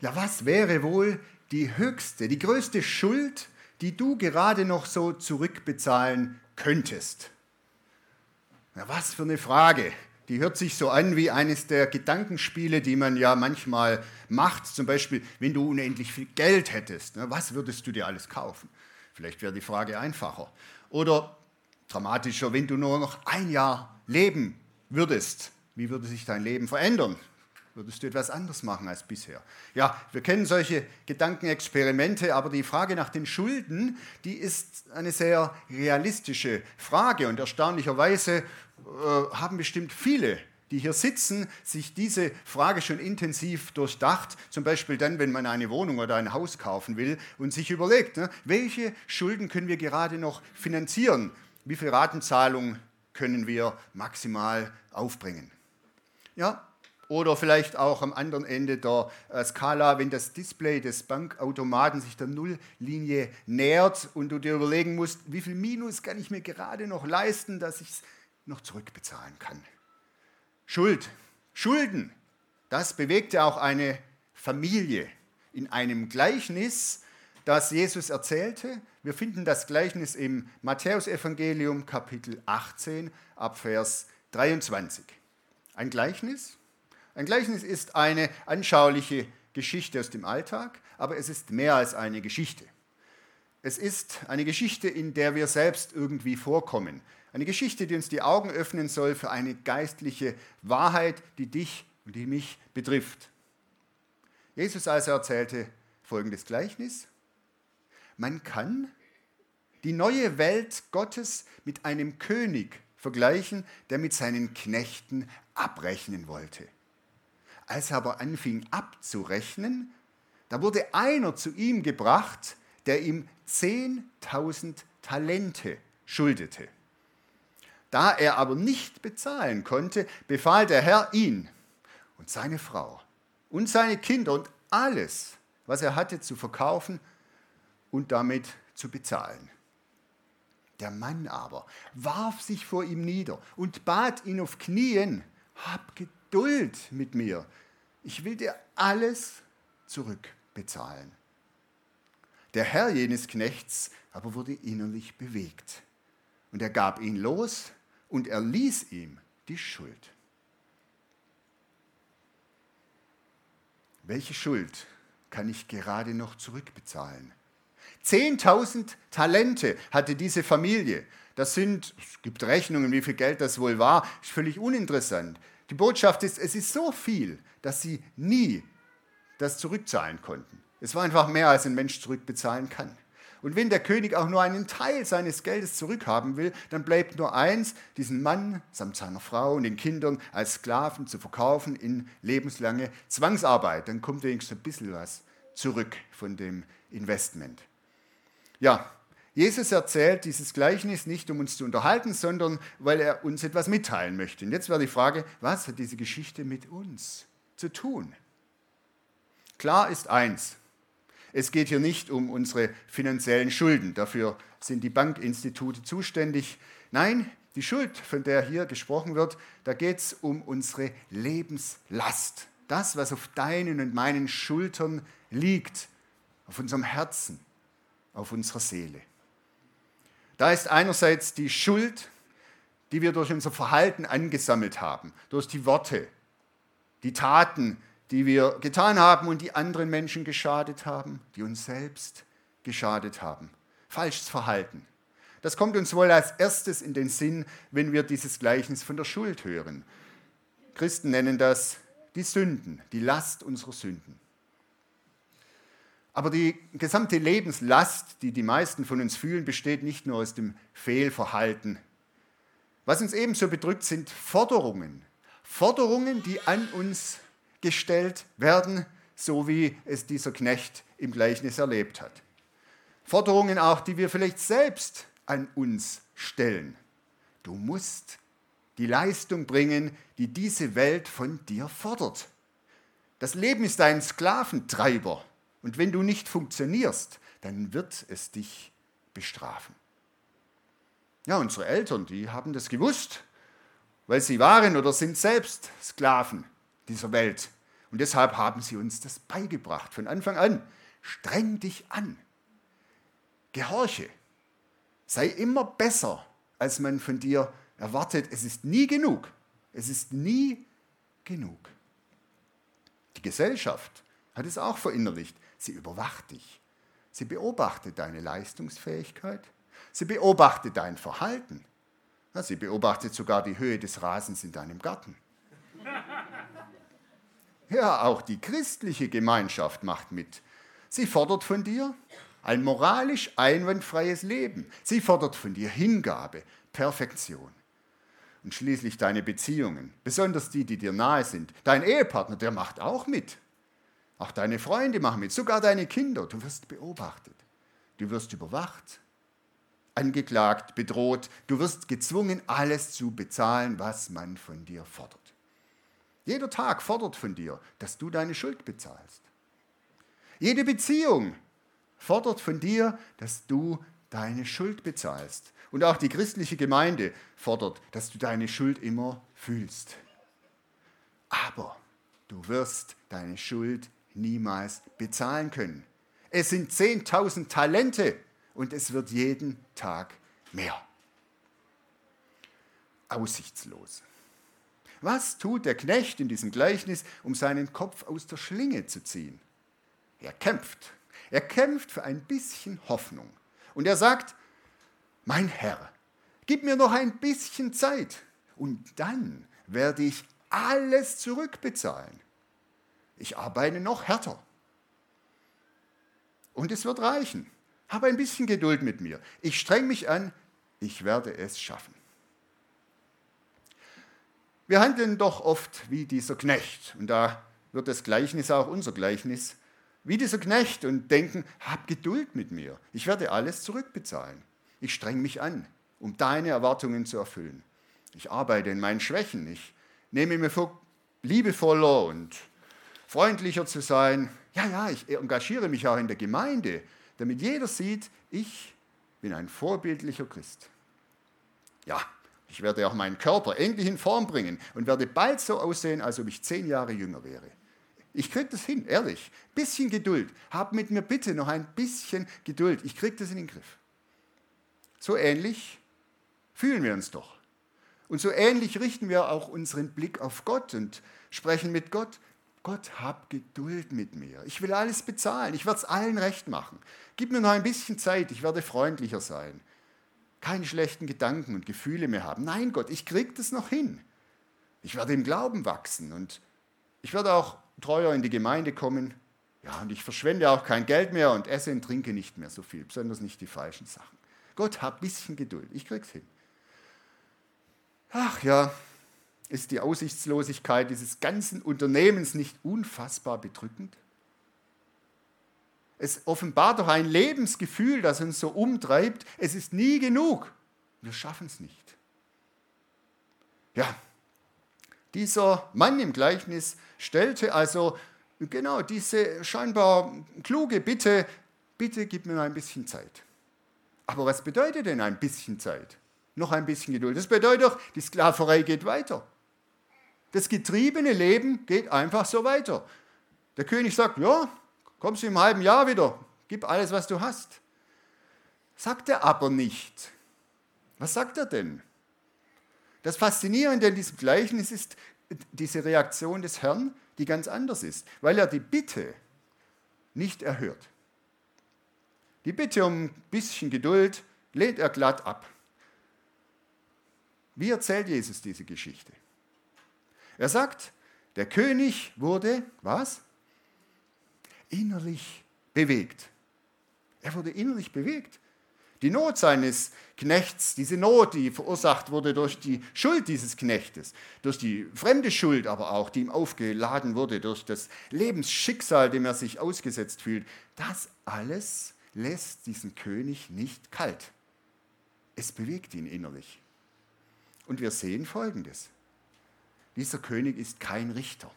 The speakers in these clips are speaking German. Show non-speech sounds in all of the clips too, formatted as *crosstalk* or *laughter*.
Ja, was wäre wohl die höchste, die größte Schuld, die du gerade noch so zurückbezahlen könntest? Ja, was für eine Frage. Die hört sich so an wie eines der Gedankenspiele, die man ja manchmal macht. Zum Beispiel, wenn du unendlich viel Geld hättest, ne, was würdest du dir alles kaufen? Vielleicht wäre die Frage einfacher. Oder dramatischer, wenn du nur noch ein Jahr leben würdest, wie würde sich dein Leben verändern? Würdest du etwas anders machen als bisher? Ja, wir kennen solche Gedankenexperimente, aber die Frage nach den Schulden, die ist eine sehr realistische Frage und erstaunlicherweise äh, haben bestimmt viele die hier sitzen, sich diese Frage schon intensiv durchdacht, zum Beispiel dann, wenn man eine Wohnung oder ein Haus kaufen will und sich überlegt, ne, welche Schulden können wir gerade noch finanzieren, wie viel Ratenzahlung können wir maximal aufbringen. Ja, oder vielleicht auch am anderen Ende der äh, Skala, wenn das Display des Bankautomaten sich der Nulllinie nähert und du dir überlegen musst, wie viel Minus kann ich mir gerade noch leisten, dass ich es noch zurückbezahlen kann. Schuld, Schulden, das bewegte auch eine Familie in einem Gleichnis, das Jesus erzählte. Wir finden das Gleichnis im Matthäusevangelium Kapitel 18 ab Vers 23. Ein Gleichnis, ein Gleichnis ist eine anschauliche Geschichte aus dem Alltag, aber es ist mehr als eine Geschichte. Es ist eine Geschichte, in der wir selbst irgendwie vorkommen. Eine Geschichte, die uns die Augen öffnen soll für eine geistliche Wahrheit, die dich und die mich betrifft. Jesus also erzählte folgendes Gleichnis. Man kann die neue Welt Gottes mit einem König vergleichen, der mit seinen Knechten abrechnen wollte. Als er aber anfing abzurechnen, da wurde einer zu ihm gebracht, der ihm 10.000 Talente schuldete. Da er aber nicht bezahlen konnte, befahl der Herr ihn und seine Frau und seine Kinder und alles, was er hatte, zu verkaufen und damit zu bezahlen. Der Mann aber warf sich vor ihm nieder und bat ihn auf Knien, hab Geduld Geduld mit mir. Ich will dir alles zurückbezahlen. Der Herr jenes Knechts aber wurde innerlich bewegt. Und er gab ihn los und er ließ ihm die Schuld. Welche Schuld kann ich gerade noch zurückbezahlen? Zehntausend Talente hatte diese Familie. Das sind, es gibt Rechnungen, wie viel Geld das wohl war, ist völlig uninteressant. Die Botschaft ist, es ist so viel, dass sie nie das zurückzahlen konnten. Es war einfach mehr, als ein Mensch zurückbezahlen kann. Und wenn der König auch nur einen Teil seines Geldes zurückhaben will, dann bleibt nur eins, diesen Mann samt seiner Frau und den Kindern als Sklaven zu verkaufen in lebenslange Zwangsarbeit. Dann kommt wenigstens ein bisschen was zurück von dem Investment. Ja, Jesus erzählt dieses Gleichnis nicht, um uns zu unterhalten, sondern weil er uns etwas mitteilen möchte. Und jetzt wäre die Frage, was hat diese Geschichte mit uns zu tun? Klar ist eins, es geht hier nicht um unsere finanziellen Schulden, dafür sind die Bankinstitute zuständig. Nein, die Schuld, von der hier gesprochen wird, da geht es um unsere Lebenslast. Das, was auf deinen und meinen Schultern liegt, auf unserem Herzen, auf unserer Seele. Da ist einerseits die Schuld, die wir durch unser Verhalten angesammelt haben, durch die Worte, die Taten, die wir getan haben und die anderen Menschen geschadet haben, die uns selbst geschadet haben. Falsches Verhalten. Das kommt uns wohl als erstes in den Sinn, wenn wir dieses Gleichnis von der Schuld hören. Christen nennen das die Sünden, die Last unserer Sünden. Aber die gesamte Lebenslast, die die meisten von uns fühlen, besteht nicht nur aus dem Fehlverhalten. Was uns ebenso bedrückt, sind Forderungen. Forderungen, die an uns gestellt werden, so wie es dieser Knecht im Gleichnis erlebt hat. Forderungen auch, die wir vielleicht selbst an uns stellen. Du musst die Leistung bringen, die diese Welt von dir fordert. Das Leben ist ein Sklaventreiber und wenn du nicht funktionierst, dann wird es dich bestrafen. Ja, unsere Eltern, die haben das gewusst, weil sie waren oder sind selbst Sklaven dieser Welt. Und deshalb haben sie uns das beigebracht von Anfang an. Streng dich an. Gehorche. Sei immer besser, als man von dir erwartet. Es ist nie genug. Es ist nie genug. Die Gesellschaft hat es auch verinnerlicht. Sie überwacht dich. Sie beobachtet deine Leistungsfähigkeit. Sie beobachtet dein Verhalten. Sie beobachtet sogar die Höhe des Rasens in deinem Garten. *laughs* Ja, auch die christliche Gemeinschaft macht mit. Sie fordert von dir ein moralisch einwandfreies Leben. Sie fordert von dir Hingabe, Perfektion. Und schließlich deine Beziehungen, besonders die, die dir nahe sind. Dein Ehepartner, der macht auch mit. Auch deine Freunde machen mit, sogar deine Kinder. Du wirst beobachtet. Du wirst überwacht, angeklagt, bedroht. Du wirst gezwungen, alles zu bezahlen, was man von dir fordert. Jeder Tag fordert von dir, dass du deine Schuld bezahlst. Jede Beziehung fordert von dir, dass du deine Schuld bezahlst. Und auch die christliche Gemeinde fordert, dass du deine Schuld immer fühlst. Aber du wirst deine Schuld niemals bezahlen können. Es sind 10.000 Talente und es wird jeden Tag mehr. Aussichtslos. Was tut der Knecht in diesem Gleichnis, um seinen Kopf aus der Schlinge zu ziehen? Er kämpft. Er kämpft für ein bisschen Hoffnung. Und er sagt, mein Herr, gib mir noch ein bisschen Zeit und dann werde ich alles zurückbezahlen. Ich arbeite noch härter. Und es wird reichen. Habe ein bisschen Geduld mit mir. Ich streng mich an, ich werde es schaffen. Wir handeln doch oft wie dieser Knecht. Und da wird das Gleichnis auch unser Gleichnis wie dieser Knecht und denken, hab Geduld mit mir, ich werde alles zurückbezahlen. Ich streng mich an, um deine Erwartungen zu erfüllen. Ich arbeite in meinen Schwächen, ich nehme mir vor, liebevoller und freundlicher zu sein. Ja, ja, ich engagiere mich auch in der Gemeinde, damit jeder sieht, ich bin ein vorbildlicher Christ. Ja, ich werde auch meinen Körper endlich in Form bringen und werde bald so aussehen, als ob ich zehn Jahre jünger wäre. Ich kriege das hin, ehrlich. Bisschen Geduld. Hab mit mir bitte noch ein bisschen Geduld. Ich kriege das in den Griff. So ähnlich fühlen wir uns doch. Und so ähnlich richten wir auch unseren Blick auf Gott und sprechen mit Gott. Gott, hab Geduld mit mir. Ich will alles bezahlen. Ich werde es allen recht machen. Gib mir noch ein bisschen Zeit. Ich werde freundlicher sein. Keine schlechten Gedanken und Gefühle mehr haben. Nein, Gott, ich kriege das noch hin. Ich werde im Glauben wachsen und ich werde auch treuer in die Gemeinde kommen. Ja, und ich verschwende auch kein Geld mehr und esse und trinke nicht mehr so viel, besonders nicht die falschen Sachen. Gott, hab ein bisschen Geduld, ich krieg's hin. Ach ja, ist die Aussichtslosigkeit dieses ganzen Unternehmens nicht unfassbar bedrückend? Es offenbart doch ein Lebensgefühl, das uns so umtreibt. Es ist nie genug. Wir schaffen es nicht. Ja, dieser Mann im Gleichnis stellte also genau diese scheinbar kluge Bitte, bitte gib mir noch ein bisschen Zeit. Aber was bedeutet denn ein bisschen Zeit? Noch ein bisschen Geduld. Das bedeutet doch, die Sklaverei geht weiter. Das getriebene Leben geht einfach so weiter. Der König sagt, ja, kommst du im halben Jahr wieder, gib alles, was du hast. Sagt er aber nicht. Was sagt er denn? Das Faszinierende in diesem Gleichnis ist diese Reaktion des Herrn, die ganz anders ist, weil er die Bitte nicht erhört. Die Bitte um ein bisschen Geduld lehnt er glatt ab. Wie erzählt Jesus diese Geschichte? Er sagt, der König wurde, was? Innerlich bewegt. Er wurde innerlich bewegt. Die Not seines Knechts, diese Not, die verursacht wurde durch die Schuld dieses Knechtes, durch die fremde Schuld aber auch, die ihm aufgeladen wurde, durch das Lebensschicksal, dem er sich ausgesetzt fühlt, das alles lässt diesen König nicht kalt. Es bewegt ihn innerlich. Und wir sehen Folgendes. Dieser König ist kein Richter.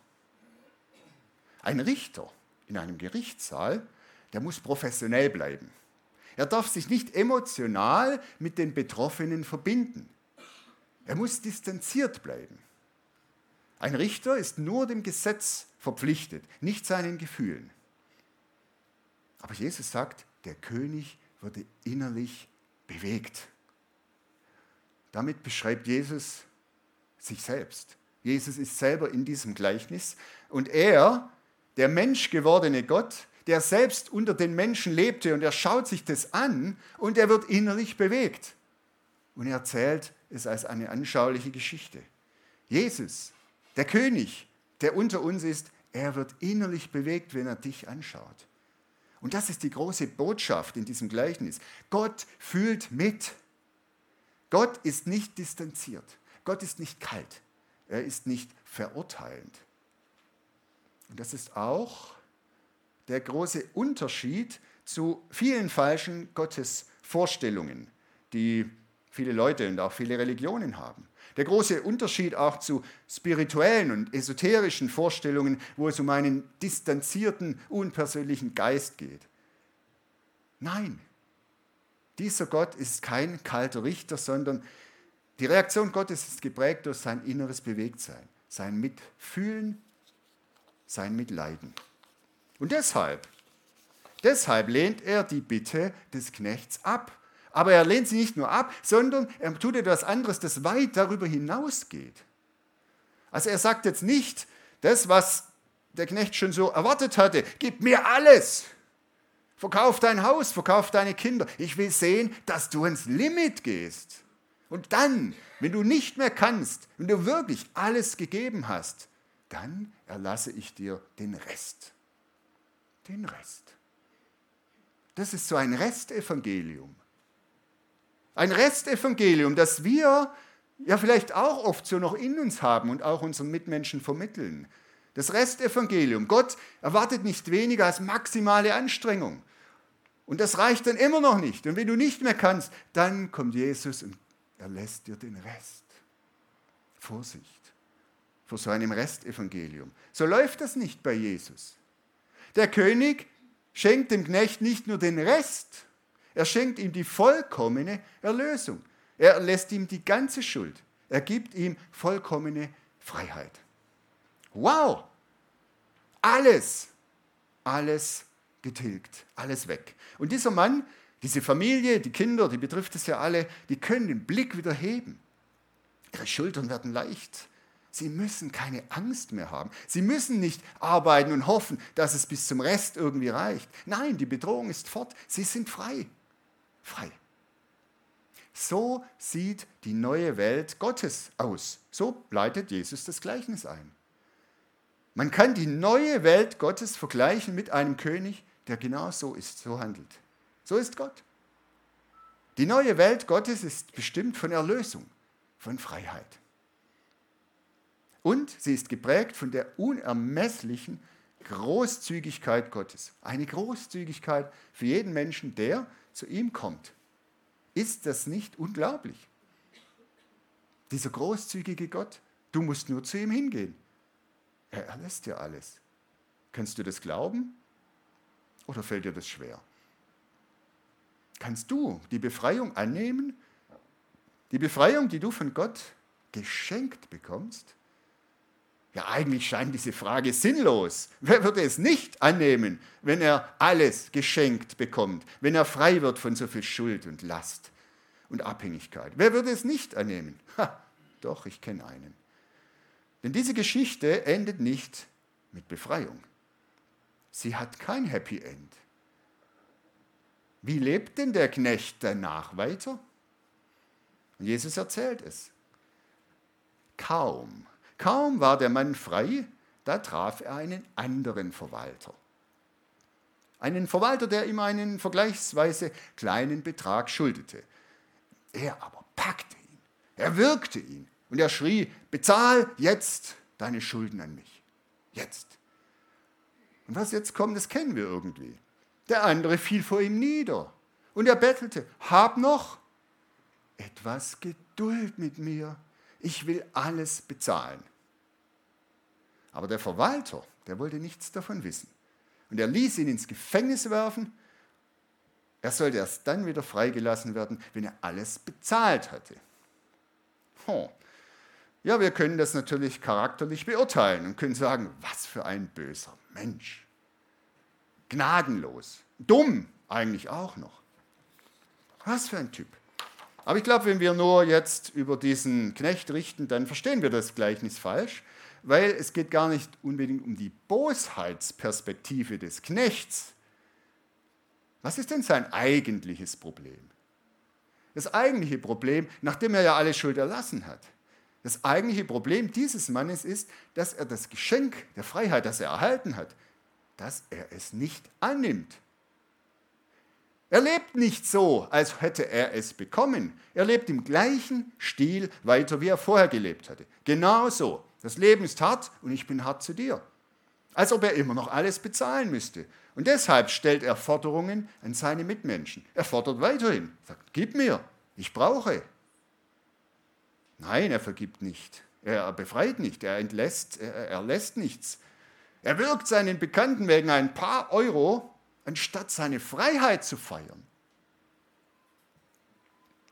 Ein Richter in einem Gerichtssaal, der muss professionell bleiben. Er darf sich nicht emotional mit den Betroffenen verbinden. Er muss distanziert bleiben. Ein Richter ist nur dem Gesetz verpflichtet, nicht seinen Gefühlen. Aber Jesus sagt, der König wurde innerlich bewegt. Damit beschreibt Jesus sich selbst. Jesus ist selber in diesem Gleichnis und er, der menschgewordene Gott, der selbst unter den Menschen lebte und er schaut sich das an und er wird innerlich bewegt. Und er erzählt es als eine anschauliche Geschichte. Jesus, der König, der unter uns ist, er wird innerlich bewegt, wenn er dich anschaut. Und das ist die große Botschaft in diesem Gleichnis. Gott fühlt mit. Gott ist nicht distanziert. Gott ist nicht kalt. Er ist nicht verurteilend. Und das ist auch der große Unterschied zu vielen falschen Gottesvorstellungen, die viele Leute und auch viele Religionen haben. Der große Unterschied auch zu spirituellen und esoterischen Vorstellungen, wo es um einen distanzierten, unpersönlichen Geist geht. Nein, dieser Gott ist kein kalter Richter, sondern die Reaktion Gottes ist geprägt durch sein inneres Bewegtsein, sein Mitfühlen, sein Mitleiden. Und deshalb, deshalb lehnt er die Bitte des Knechts ab. Aber er lehnt sie nicht nur ab, sondern er tut etwas anderes, das weit darüber hinausgeht. Also er sagt jetzt nicht, das, was der Knecht schon so erwartet hatte, gib mir alles. Verkauf dein Haus, verkauf deine Kinder. Ich will sehen, dass du ins Limit gehst. Und dann, wenn du nicht mehr kannst, wenn du wirklich alles gegeben hast, dann erlasse ich dir den Rest den Rest. Das ist so ein Restevangelium. Ein Restevangelium, das wir ja vielleicht auch oft so noch in uns haben und auch unseren Mitmenschen vermitteln. Das Restevangelium. Gott erwartet nicht weniger als maximale Anstrengung. Und das reicht dann immer noch nicht. Und wenn du nicht mehr kannst, dann kommt Jesus und er lässt dir den Rest. Vorsicht vor so einem Restevangelium. So läuft das nicht bei Jesus. Der König schenkt dem Knecht nicht nur den Rest, er schenkt ihm die vollkommene Erlösung. Er lässt ihm die ganze Schuld. Er gibt ihm vollkommene Freiheit. Wow! Alles, alles getilgt, alles weg. Und dieser Mann, diese Familie, die Kinder, die betrifft es ja alle, die können den Blick wieder heben. Ihre Schultern werden leicht. Sie müssen keine Angst mehr haben. Sie müssen nicht arbeiten und hoffen, dass es bis zum Rest irgendwie reicht. Nein, die Bedrohung ist fort. Sie sind frei. Frei. So sieht die neue Welt Gottes aus. So leitet Jesus das Gleichnis ein. Man kann die neue Welt Gottes vergleichen mit einem König, der genau so ist, so handelt. So ist Gott. Die neue Welt Gottes ist bestimmt von Erlösung, von Freiheit. Und sie ist geprägt von der unermesslichen Großzügigkeit Gottes. Eine Großzügigkeit für jeden Menschen, der zu ihm kommt. Ist das nicht unglaublich? Dieser großzügige Gott, du musst nur zu ihm hingehen. Er erlässt dir alles. Kannst du das glauben oder fällt dir das schwer? Kannst du die Befreiung annehmen? Die Befreiung, die du von Gott geschenkt bekommst? Ja, eigentlich scheint diese Frage sinnlos. Wer würde es nicht annehmen, wenn er alles geschenkt bekommt, wenn er frei wird von so viel Schuld und Last und Abhängigkeit? Wer würde es nicht annehmen? Ha, doch, ich kenne einen. Denn diese Geschichte endet nicht mit Befreiung. Sie hat kein Happy End. Wie lebt denn der Knecht danach weiter? Jesus erzählt es. Kaum Kaum war der Mann frei, da traf er einen anderen Verwalter. Einen Verwalter, der ihm einen vergleichsweise kleinen Betrag schuldete. Er aber packte ihn, er wirkte ihn und er schrie, bezahl jetzt deine Schulden an mich. Jetzt. Und was jetzt kommt, das kennen wir irgendwie. Der andere fiel vor ihm nieder und er bettelte, hab noch etwas Geduld mit mir, ich will alles bezahlen. Aber der Verwalter, der wollte nichts davon wissen. Und er ließ ihn ins Gefängnis werfen. Er sollte erst dann wieder freigelassen werden, wenn er alles bezahlt hatte. Oh. Ja, wir können das natürlich charakterlich beurteilen und können sagen, was für ein böser Mensch. Gnadenlos. Dumm eigentlich auch noch. Was für ein Typ. Aber ich glaube, wenn wir nur jetzt über diesen Knecht richten, dann verstehen wir das Gleichnis falsch, weil es geht gar nicht unbedingt um die Bosheitsperspektive des Knechts. Was ist denn sein eigentliches Problem? Das eigentliche Problem, nachdem er ja alle Schuld erlassen hat, das eigentliche Problem dieses Mannes ist, dass er das Geschenk der Freiheit, das er erhalten hat, dass er es nicht annimmt. Er lebt nicht so, als hätte er es bekommen. Er lebt im gleichen Stil weiter, wie er vorher gelebt hatte. Genau so. Das Leben ist hart und ich bin hart zu dir. Als ob er immer noch alles bezahlen müsste. Und deshalb stellt er Forderungen an seine Mitmenschen. Er fordert weiterhin, sagt, gib mir, ich brauche. Nein, er vergibt nicht. Er befreit nicht, er entlässt, er lässt nichts. Er wirkt seinen Bekannten wegen ein paar Euro, anstatt seine Freiheit zu feiern.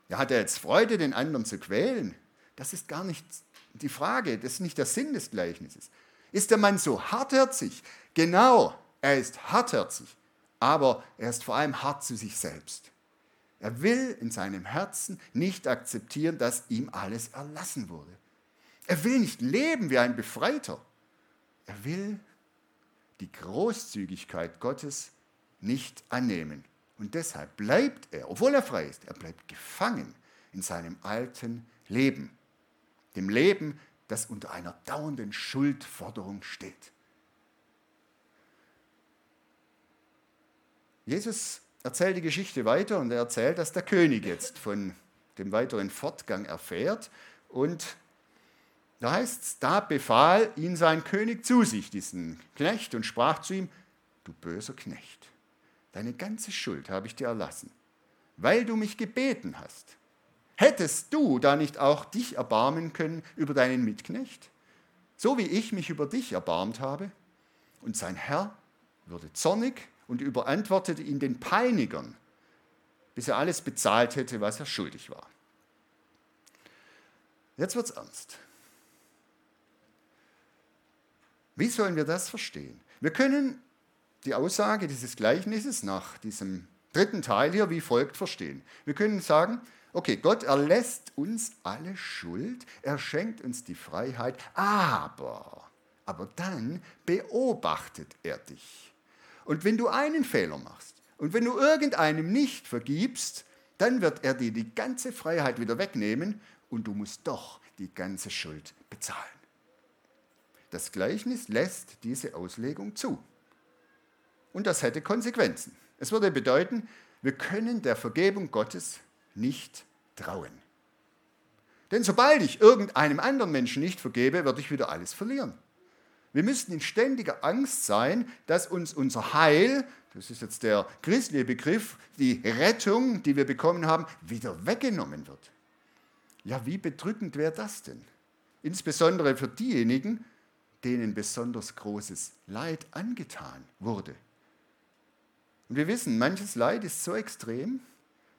Er hat er jetzt Freude, den anderen zu quälen? Das ist gar nicht die Frage, das ist nicht der Sinn des Gleichnisses. Ist der Mann so hartherzig? Genau, er ist hartherzig, aber er ist vor allem hart zu sich selbst. Er will in seinem Herzen nicht akzeptieren, dass ihm alles erlassen wurde. Er will nicht leben wie ein Befreiter. Er will die Großzügigkeit Gottes nicht annehmen. Und deshalb bleibt er, obwohl er frei ist, er bleibt gefangen in seinem alten Leben dem Leben, das unter einer dauernden Schuldforderung steht. Jesus erzählt die Geschichte weiter und er erzählt, dass der König jetzt von dem weiteren Fortgang erfährt und da heißt es, da befahl ihn sein König zu sich, diesen Knecht, und sprach zu ihm, du böser Knecht, deine ganze Schuld habe ich dir erlassen, weil du mich gebeten hast. Hättest du da nicht auch dich erbarmen können über deinen Mitknecht, so wie ich mich über dich erbarmt habe? Und sein Herr wurde zornig und überantwortete ihn den Peinigern, bis er alles bezahlt hätte, was er schuldig war. Jetzt wird es ernst. Wie sollen wir das verstehen? Wir können die Aussage dieses Gleichnisses nach diesem dritten Teil hier wie folgt verstehen. Wir können sagen, Okay, Gott erlässt uns alle Schuld, er schenkt uns die Freiheit, aber, aber dann beobachtet er dich. Und wenn du einen Fehler machst und wenn du irgendeinem nicht vergibst, dann wird er dir die ganze Freiheit wieder wegnehmen und du musst doch die ganze Schuld bezahlen. Das Gleichnis lässt diese Auslegung zu. Und das hätte Konsequenzen. Es würde bedeuten, wir können der Vergebung Gottes nicht trauen. Denn sobald ich irgendeinem anderen Menschen nicht vergebe, werde ich wieder alles verlieren. Wir müssten in ständiger Angst sein, dass uns unser Heil, das ist jetzt der christliche Begriff, die Rettung, die wir bekommen haben, wieder weggenommen wird. Ja, wie bedrückend wäre das denn? Insbesondere für diejenigen, denen besonders großes Leid angetan wurde. Und wir wissen, manches Leid ist so extrem,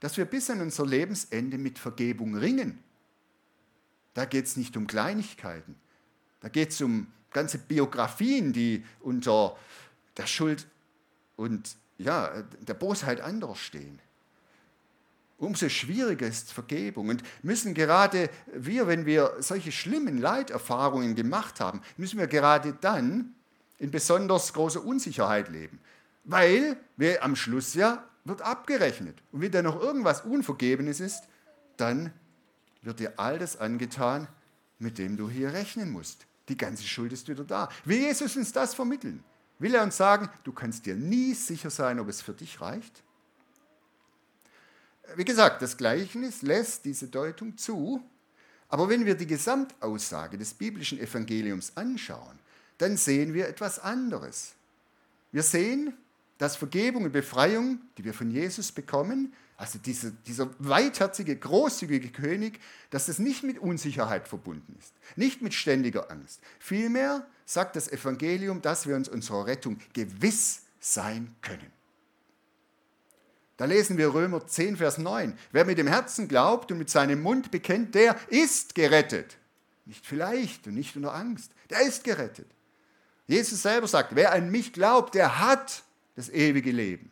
dass wir bis an unser Lebensende mit Vergebung ringen. Da geht es nicht um Kleinigkeiten. Da geht es um ganze Biografien, die unter der Schuld und ja, der Bosheit anderer stehen. Umso schwieriger ist Vergebung. Und müssen gerade wir, wenn wir solche schlimmen Leiterfahrungen gemacht haben, müssen wir gerade dann in besonders großer Unsicherheit leben. Weil wir am Schluss ja wird abgerechnet. Und wenn da noch irgendwas Unvergebenes ist, dann wird dir all das angetan, mit dem du hier rechnen musst. Die ganze Schuld ist wieder da. Will Jesus uns das vermitteln? Will er uns sagen, du kannst dir nie sicher sein, ob es für dich reicht? Wie gesagt, das Gleichnis lässt diese Deutung zu, aber wenn wir die Gesamtaussage des biblischen Evangeliums anschauen, dann sehen wir etwas anderes. Wir sehen, dass Vergebung und Befreiung, die wir von Jesus bekommen, also dieser, dieser weitherzige, großzügige König, dass es nicht mit Unsicherheit verbunden ist, nicht mit ständiger Angst. Vielmehr sagt das Evangelium, dass wir uns unserer Rettung gewiss sein können. Da lesen wir Römer 10, Vers 9. Wer mit dem Herzen glaubt und mit seinem Mund bekennt, der ist gerettet. Nicht vielleicht und nicht unter Angst. Der ist gerettet. Jesus selber sagt, wer an mich glaubt, der hat das ewige Leben.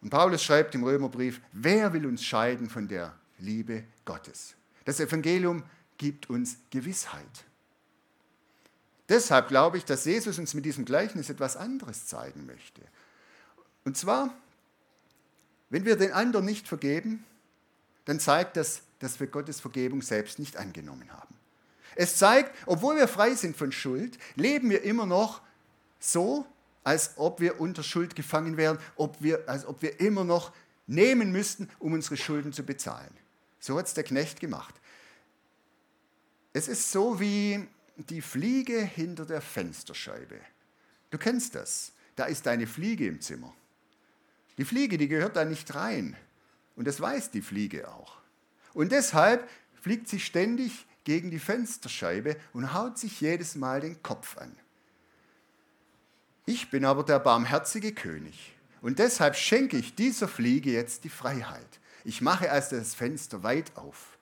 Und Paulus schreibt im Römerbrief, wer will uns scheiden von der Liebe Gottes? Das Evangelium gibt uns Gewissheit. Deshalb glaube ich, dass Jesus uns mit diesem Gleichnis etwas anderes zeigen möchte. Und zwar, wenn wir den anderen nicht vergeben, dann zeigt das, dass wir Gottes Vergebung selbst nicht angenommen haben. Es zeigt, obwohl wir frei sind von Schuld, leben wir immer noch so, als ob wir unter Schuld gefangen wären, ob wir, als ob wir immer noch nehmen müssten, um unsere Schulden zu bezahlen. So hat es der Knecht gemacht. Es ist so wie die Fliege hinter der Fensterscheibe. Du kennst das. Da ist eine Fliege im Zimmer. Die Fliege, die gehört da nicht rein. Und das weiß die Fliege auch. Und deshalb fliegt sie ständig gegen die Fensterscheibe und haut sich jedes Mal den Kopf an. Ich bin aber der barmherzige König. Und deshalb schenke ich dieser Fliege jetzt die Freiheit. Ich mache also das Fenster weit auf.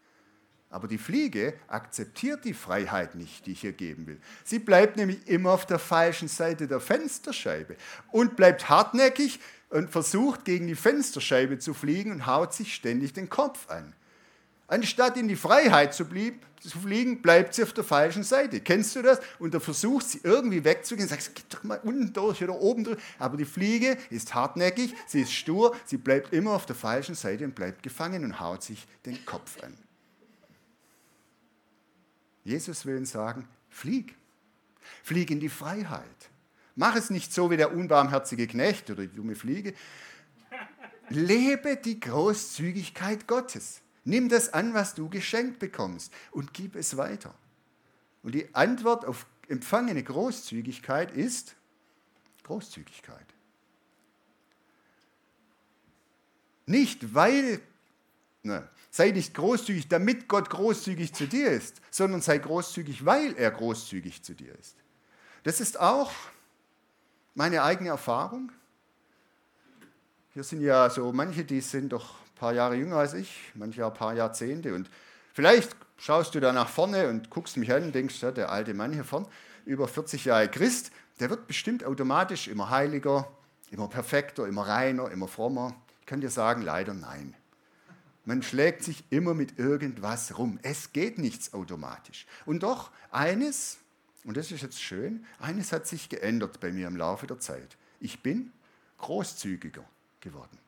Aber die Fliege akzeptiert die Freiheit nicht, die ich ihr geben will. Sie bleibt nämlich immer auf der falschen Seite der Fensterscheibe und bleibt hartnäckig und versucht gegen die Fensterscheibe zu fliegen und haut sich ständig den Kopf an. Anstatt in die Freiheit zu, blieb, zu fliegen, bleibt sie auf der falschen Seite. Kennst du das? Und da versucht sie irgendwie wegzugehen, sagt, geht doch mal unten durch oder oben durch. Aber die Fliege ist hartnäckig, sie ist stur, sie bleibt immer auf der falschen Seite und bleibt gefangen und haut sich den Kopf an. Jesus will uns sagen, flieg. Flieg in die Freiheit. Mach es nicht so wie der unbarmherzige Knecht oder die dumme Fliege. Lebe die Großzügigkeit Gottes. Nimm das an, was du geschenkt bekommst und gib es weiter. Und die Antwort auf empfangene Großzügigkeit ist Großzügigkeit. Nicht weil, ne, Sei nicht großzügig, damit Gott großzügig zu dir ist, sondern sei großzügig, weil er großzügig zu dir ist. Das ist auch meine eigene Erfahrung. Hier sind ja so manche, die sind doch ein paar Jahre jünger als ich, manche ein paar Jahrzehnte. Und vielleicht schaust du da nach vorne und guckst mich an und denkst, ja, der alte Mann hier vorne, über 40 Jahre Christ, der wird bestimmt automatisch immer heiliger, immer perfekter, immer reiner, immer frommer. Ich kann dir sagen, leider nein. Man schlägt sich immer mit irgendwas rum. Es geht nichts automatisch. Und doch eines, und das ist jetzt schön, eines hat sich geändert bei mir im Laufe der Zeit. Ich bin großzügiger geworden.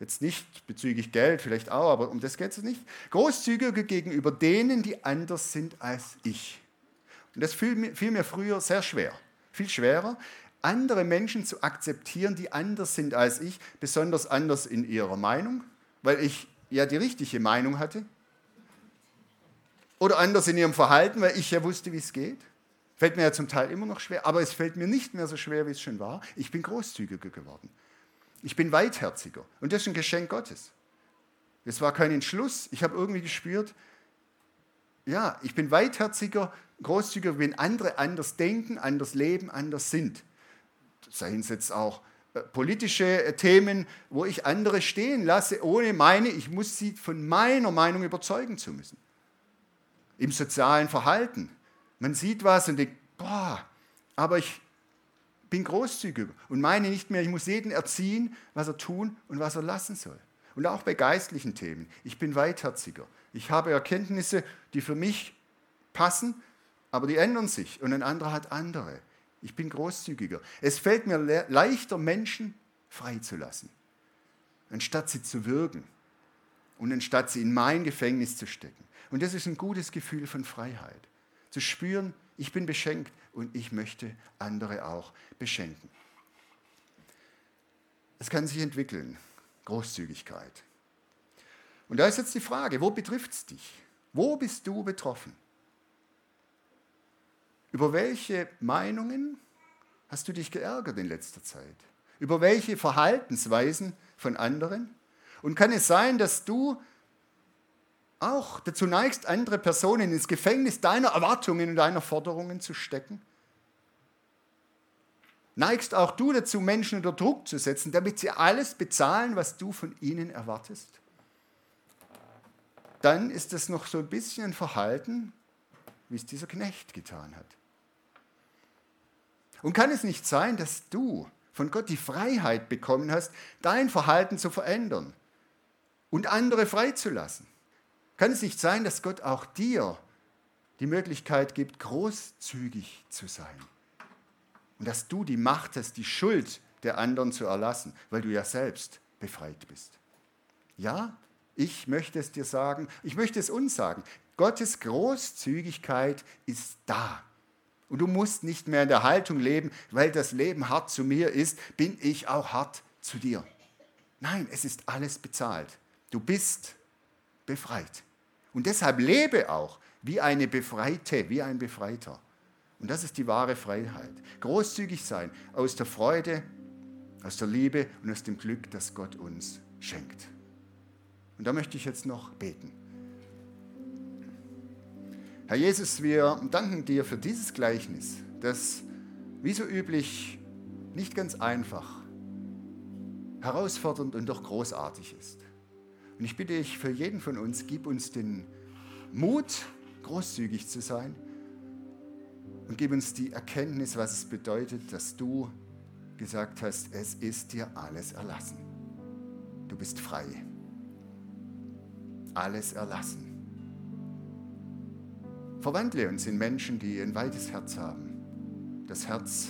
Jetzt nicht bezüglich Geld, vielleicht auch, aber um das geht es nicht. Großzügiger gegenüber denen, die anders sind als ich. Und das fiel mir, fiel mir früher sehr schwer. Viel schwerer, andere Menschen zu akzeptieren, die anders sind als ich, besonders anders in ihrer Meinung, weil ich ja die richtige Meinung hatte. Oder anders in ihrem Verhalten, weil ich ja wusste, wie es geht. Fällt mir ja zum Teil immer noch schwer, aber es fällt mir nicht mehr so schwer, wie es schon war. Ich bin großzügiger geworden. Ich bin weitherziger. Und das ist ein Geschenk Gottes. Es war kein Entschluss. Ich habe irgendwie gespürt, ja, ich bin weitherziger, großzügiger, wenn andere anders denken, anders leben, anders sind. Seien es jetzt auch politische äh, Themen, wo ich andere stehen lasse, ohne meine, ich muss sie von meiner Meinung überzeugen zu müssen. Im sozialen Verhalten. Man sieht was und denkt, boah, aber ich bin großzügig und meine nicht mehr, ich muss jeden erziehen, was er tun und was er lassen soll. Und auch bei geistlichen Themen. Ich bin weitherziger. Ich habe Erkenntnisse, die für mich passen, aber die ändern sich und ein anderer hat andere. Ich bin großzügiger. Es fällt mir le leichter, Menschen freizulassen, anstatt sie zu würgen und anstatt sie in mein Gefängnis zu stecken. Und das ist ein gutes Gefühl von Freiheit. Zu spüren, ich bin beschenkt und ich möchte andere auch beschenken. Es kann sich entwickeln, Großzügigkeit. Und da ist jetzt die Frage, wo betrifft es dich? Wo bist du betroffen? Über welche Meinungen hast du dich geärgert in letzter Zeit? Über welche Verhaltensweisen von anderen? Und kann es sein, dass du auch dazu neigst, andere Personen ins Gefängnis deiner Erwartungen und deiner Forderungen zu stecken? Neigst auch du dazu, Menschen unter Druck zu setzen, damit sie alles bezahlen, was du von ihnen erwartest? Dann ist das noch so ein bisschen Verhalten, wie es dieser Knecht getan hat. Und kann es nicht sein, dass du von Gott die Freiheit bekommen hast, dein Verhalten zu verändern und andere freizulassen? Kann es nicht sein, dass Gott auch dir die Möglichkeit gibt, großzügig zu sein? Und dass du die Macht hast, die Schuld der anderen zu erlassen, weil du ja selbst befreit bist. Ja, ich möchte es dir sagen, ich möchte es uns sagen. Gottes Großzügigkeit ist da. Und du musst nicht mehr in der Haltung leben, weil das Leben hart zu mir ist, bin ich auch hart zu dir. Nein, es ist alles bezahlt. Du bist befreit. Und deshalb lebe auch wie eine Befreite, wie ein Befreiter. Und das ist die wahre Freiheit. Großzügig sein aus der Freude, aus der Liebe und aus dem Glück, das Gott uns schenkt. Und da möchte ich jetzt noch beten. Herr Jesus, wir danken dir für dieses Gleichnis, das wie so üblich nicht ganz einfach, herausfordernd und doch großartig ist. Und ich bitte dich für jeden von uns, gib uns den Mut, großzügig zu sein und gib uns die Erkenntnis, was es bedeutet, dass du gesagt hast, es ist dir alles erlassen. Du bist frei. Alles erlassen. Verwandle uns in Menschen, die ein weites Herz haben. Das Herz,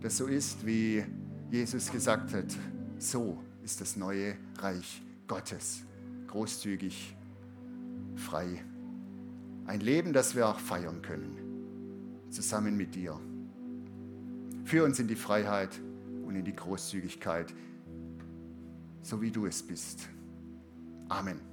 das so ist, wie Jesus gesagt hat, so ist das neue Reich Gottes. Großzügig, frei. Ein Leben, das wir auch feiern können, zusammen mit dir. Führ uns in die Freiheit und in die Großzügigkeit, so wie du es bist. Amen.